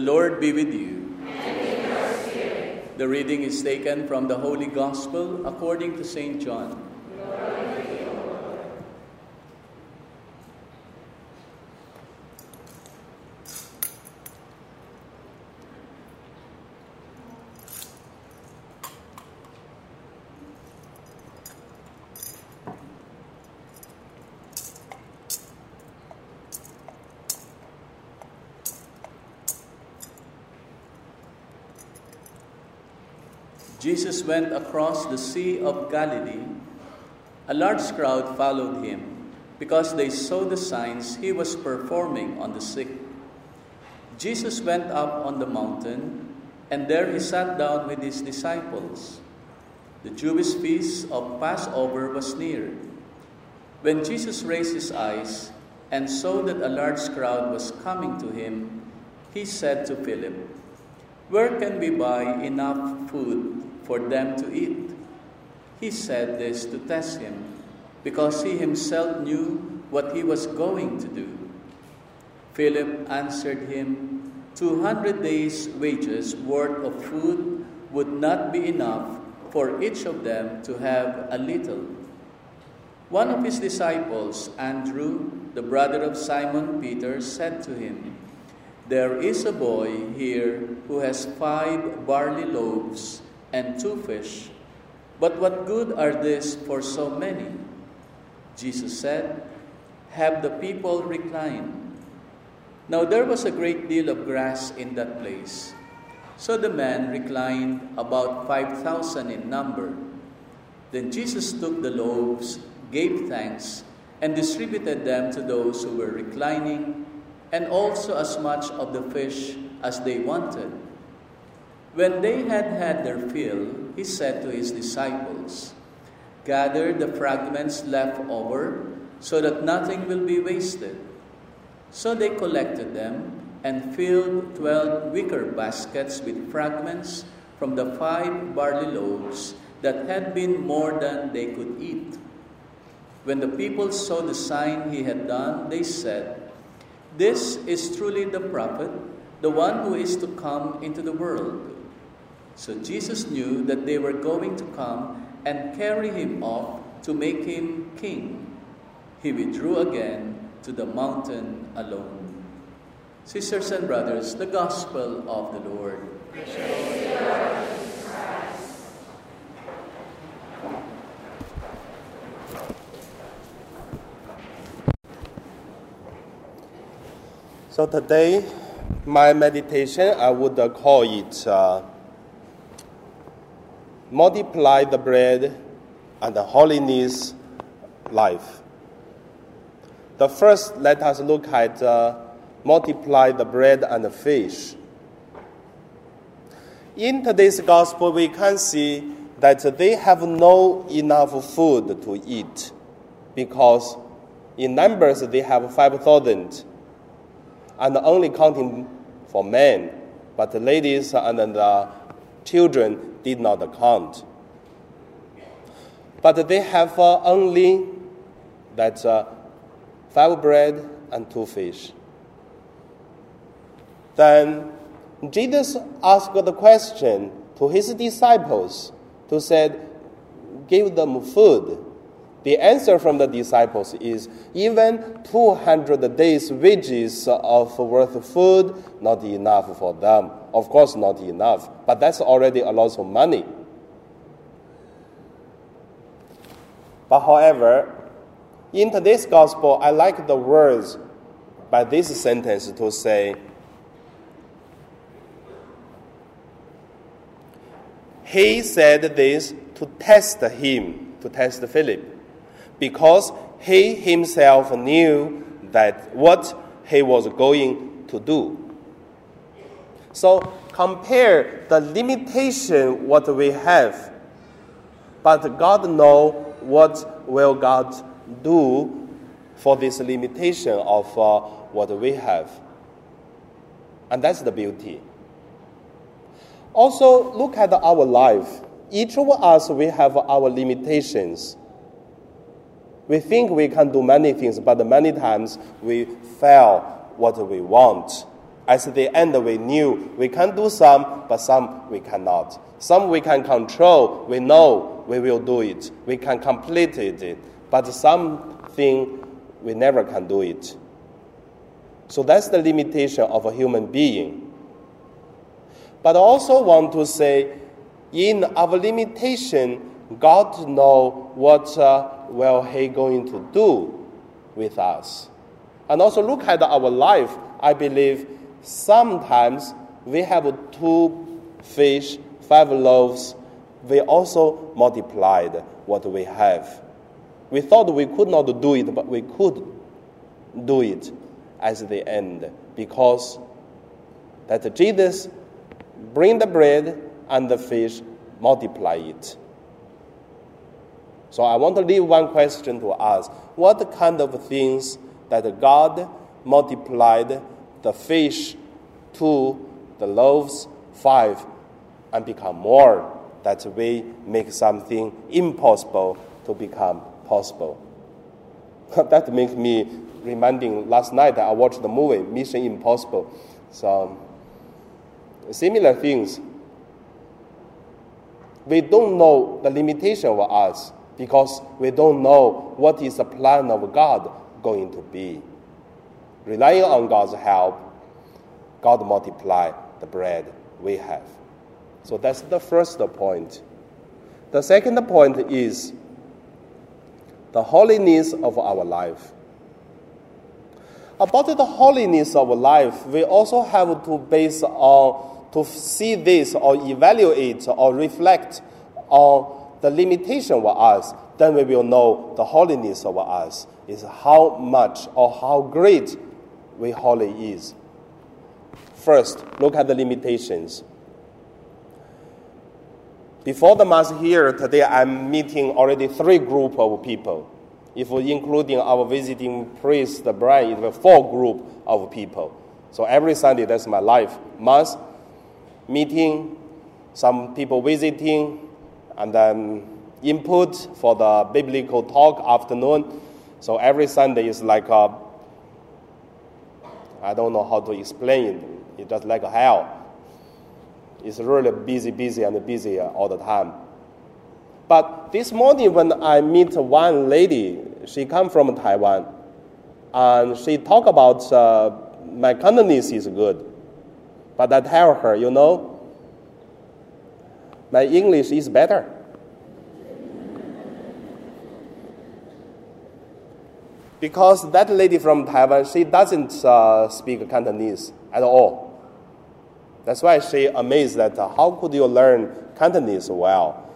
The Lord be with you. The reading is taken from the Holy Gospel according to St. John. Jesus went across the Sea of Galilee. A large crowd followed him because they saw the signs he was performing on the sick. Jesus went up on the mountain, and there he sat down with his disciples. The Jewish feast of Passover was near. When Jesus raised his eyes and saw that a large crowd was coming to him, he said to Philip, Where can we buy enough food for them to eat. He said this to test him, because he himself knew what he was going to do. Philip answered him, Two hundred days' wages worth of food would not be enough for each of them to have a little. One of his disciples, Andrew, the brother of Simon Peter, said to him, There is a boy here who has five barley loaves and two fish. But what good are these for so many? Jesus said, Have the people recline. Now there was a great deal of grass in that place. So the men reclined, about 5,000 in number. Then Jesus took the loaves, gave thanks, and distributed them to those who were reclining, and also as much of the fish as they wanted. When they had had their fill, he said to his disciples, Gather the fragments left over, so that nothing will be wasted. So they collected them and filled twelve wicker baskets with fragments from the five barley loaves that had been more than they could eat. When the people saw the sign he had done, they said, This is truly the prophet, the one who is to come into the world. So Jesus knew that they were going to come and carry him off to make him king. He withdrew again to the mountain alone. Sisters and brothers, the gospel of the Lord. So today, my meditation, I would call it uh, multiply the bread and the holiness life. The first, let us look at uh, multiply the bread and the fish. In today's gospel, we can see that they have no enough food to eat because in numbers they have 5,000 and only counting for men, but the ladies and the children did not count. But they have uh, only that uh, five bread and two fish. Then Jesus asked the question to his disciples to said, give them food. The answer from the disciples is even 200 days' wages of worth of food not enough for them. Of course, not enough, but that's already a lot of money. But however, in today's gospel, I like the words by this sentence to say, He said this to test him, to test Philip, because he himself knew that what he was going to do. So compare the limitation what we have, but God know what will God do for this limitation of uh, what we have. And that's the beauty. Also, look at our life. Each of us, we have our limitations. We think we can do many things, but many times we fail what we want At the end, we knew we can do some, but some we cannot. Some we can control, we know we will do it, we can complete it, but something we never can do it. So that's the limitation of a human being. But I also want to say, in our limitation, God know what uh, will He going to do with us. And also look at our life. I believe sometimes we have two fish, five loaves. We also multiplied what we have. We thought we could not do it, but we could do it at the end because that Jesus bring the bread and the fish, multiply it. So I want to leave one question to ask. What kind of things that God multiplied the fish to the loaves five, and become more, that we make something impossible to become possible. that makes me reminding last night that I watched the movie Mission Impossible. So similar things. We don't know the limitation of us because we don't know what is the plan of God going to be. Relying on God's help, God multiply the bread we have. So that's the first point. The second point is the holiness of our life. About the holiness of life, we also have to base on to see this or evaluate or reflect on the limitation of us, then we will know the holiness of us is how much or how great we holy is. First, look at the limitations. Before the mass here today, I'm meeting already three group of people. If we including our visiting priest, the Brian, it's a four group of people. So every Sunday, that's my life. Mass, meeting, some people visiting, and then input for the biblical talk afternoon. So every Sunday is like a, I don't know how to explain it. It's just like a hell. It's really busy, busy, and busy all the time. But this morning when I meet one lady, she come from Taiwan, and she talk about uh, my Cantonese is good. But I tell her, you know, my English is better. Because that lady from Taiwan, she doesn't uh, speak Cantonese at all. That's why she amazed that uh, how could you learn Cantonese well?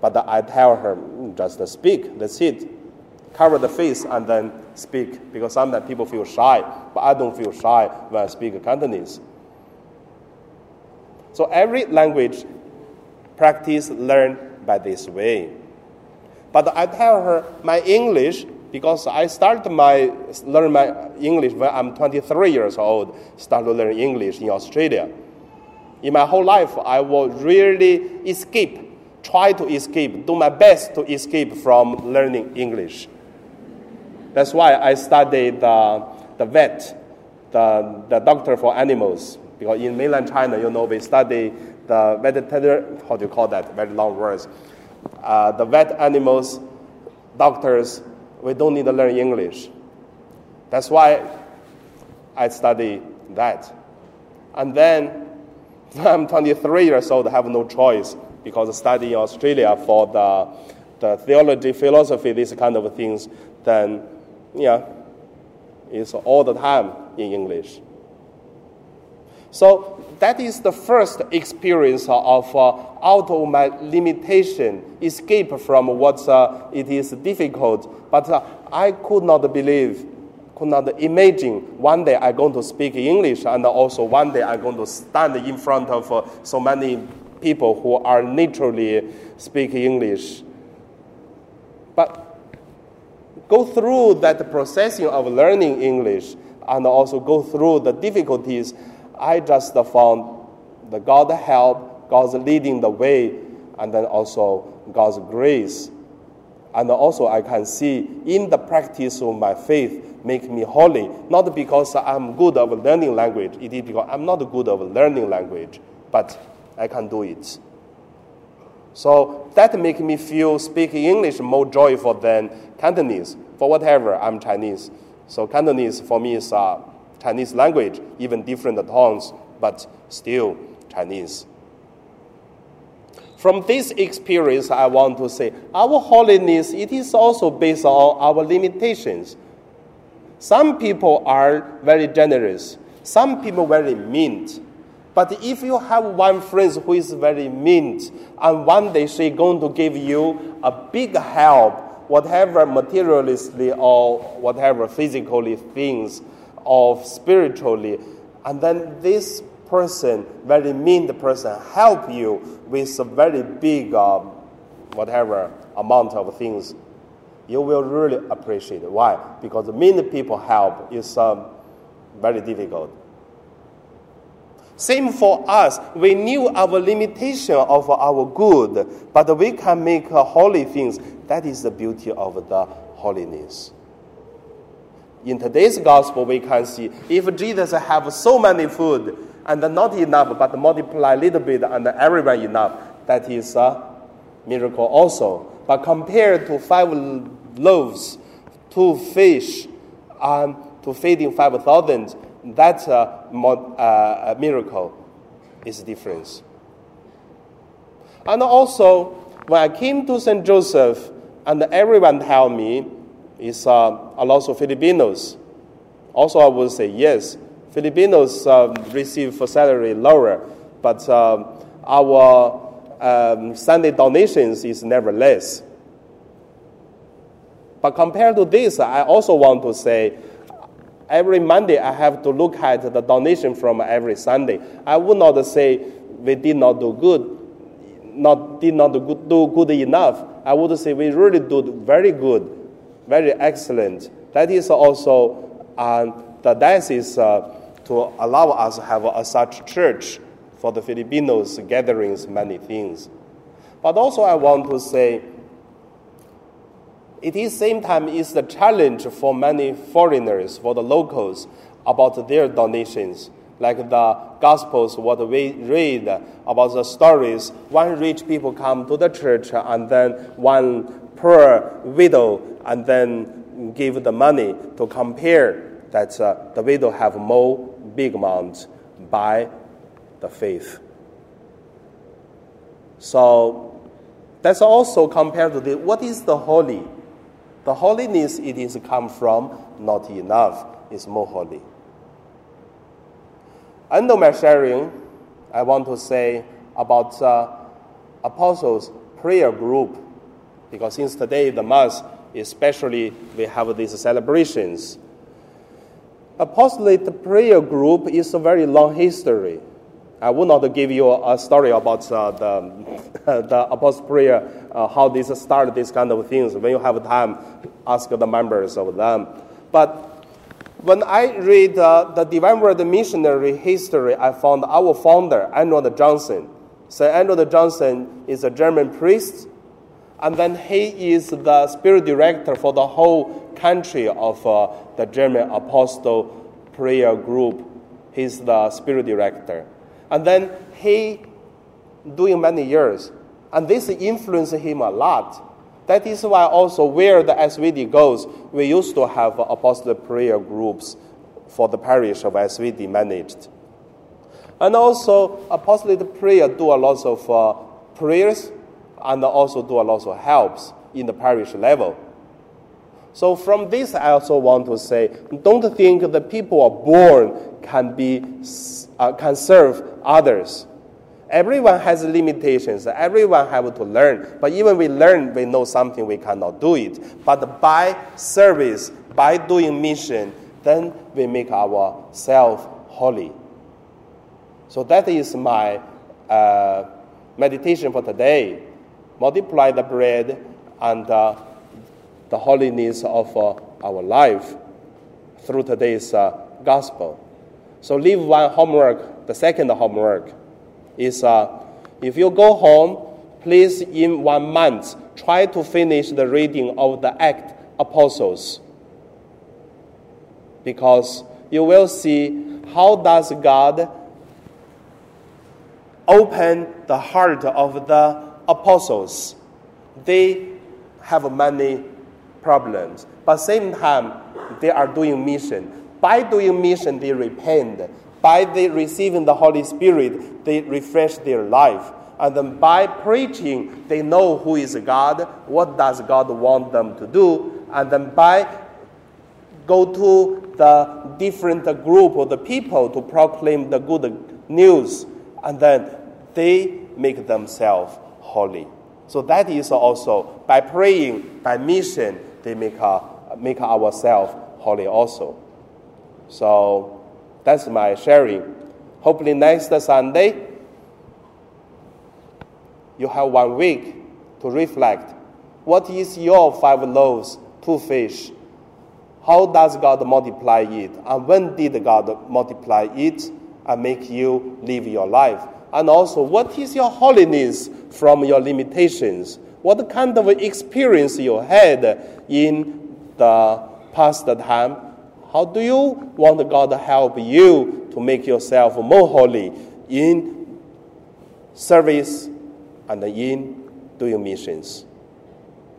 But I tell her, mm, just speak, that's it. Cover the face and then speak, because sometimes people feel shy, but I don't feel shy when I speak Cantonese. So every language practice learn by this way. But I tell her my English because I started my learn my English when I'm 23 years old. Started learning English in Australia. In my whole life, I will really escape, try to escape, do my best to escape from learning English. That's why I studied the, the vet, the, the doctor for animals. Because in mainland China, you know, we study the veterinary, how do you call that? Very long words. Uh, the vet animals, doctors, we don't need to learn English. That's why I study that. And then I'm 23 years old, I have no choice because I study in Australia for the, the theology, philosophy, these kind of things, then, yeah, it's all the time in English. So that is the first experience of uh, out of my limitation, escape from what uh, it is difficult. But uh, I could not believe, could not imagine one day I'm going to speak English, and also one day I'm going to stand in front of uh, so many people who are naturally speak English. But go through that processing of learning English and also go through the difficulties I just found the God help, God's leading the way, and then also God's grace. And also, I can see in the practice of my faith make me holy, not because I'm good of learning language, it is because I'm not good of learning language, but I can do it. So that make me feel speaking English more joyful than Cantonese. For whatever, I'm Chinese. So Cantonese for me is a Chinese language, even different tones, but still Chinese. From this experience, I want to say our holiness, it is also based on our limitations. Some people are very generous. Some people very mean. But if you have one friend who is very mean, and one day she going to give you a big help, whatever materialistically or whatever physically things, or spiritually, and then this person, very mean the person, help you with a very big, um, whatever amount of things, you will really appreciate it. Why? Because mean people help is um, very difficult. Same for us. We knew our limitation of our good, but we can make holy things. That is the beauty of the holiness. In today's gospel, we can see if Jesus have so many food, and not enough, but multiply a little bit and everyone enough. That is a miracle also. But compared to five loaves, two fish, and to feeding 5,000, that uh, uh, miracle is different. And also, when I came to St. Joseph, and everyone tell me, uh, a lot of Filipinos. Also, I would say yes, Filipinos um, receive salary lower, but um, our um, Sunday donations is never less. But compared to this, I also want to say every Monday I have to look at the donation from every Sunday. I would not say we did not do good, not did not do good, do good enough. I would say we really do very good, very excellent. That is also uh, the diocese uh, to allow us to have a, such church for the Filipinos gatherings, many things. But also I want to say, it is same time is the challenge for many foreigners, for the locals, about their donations. Like the Gospels, what we read about the stories, one rich people come to the church and then one poor widow and then give the money to compare that uh, the widow have more big amount by the faith. So that's also compared to the, what is the holy? The holiness it is come from not enough, is more holy. Under my sharing, I want to say about uh, apostles prayer group, because since today the mass, especially we have these celebrations apostolate prayer group is a very long history. I will not give you a story about uh, the, the apostle prayer, uh, how this started, these kind of things. When you have time, ask the members of them. But when I read uh, the Divine Word missionary history, I found our founder, Arnold Janssen. So Arnold Janssen is a German priest, and then he is the spirit director for the whole country of uh, the German Apostle Prayer Group. He's the spirit director. And then he doing many years. And this influenced him a lot. That is why also where the SVD goes, we used to have apostle prayer groups for the parish of SVD managed. And also apostolic prayer do a lot of uh, prayers and also do a lot of helps in the parish level. So from this, I also want to say, don't think the people are born can be uh, can serve others. Everyone has limitations. Everyone have to learn. But even we learn, we know something we cannot do it. But by service, by doing mission, then we make ourselves holy. So that is my uh, meditation for today. Multiply the bread and uh, the holiness of uh, our life through today's uh, gospel. So, leave one homework. The second homework is uh, if you go home please, in one month, try to finish the reading of the Act Apostles. Because you will see how does God open the heart of the apostles. They have many problems, but same time they are doing mission. By doing mission, they repent. By they receiving the Holy Spirit, they refresh their life. And then by preaching, they know who is God, what does God want them to do, and then by go to the different group of the people to proclaim the good news, and then they make themselves holy. So that is also by praying, by mission, they make, our, make ourselves holy also. So that's my sharing. Hopefully next Sunday, you have one week to reflect. What is your five loaves, two fish? How does God multiply it? And when did God multiply it and make you live your life? And also, what is your holiness from your limitations? What kind of experience you had in the past time? How do you want God to help you to make yourself more holy in service and in doing missions?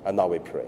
And now we pray.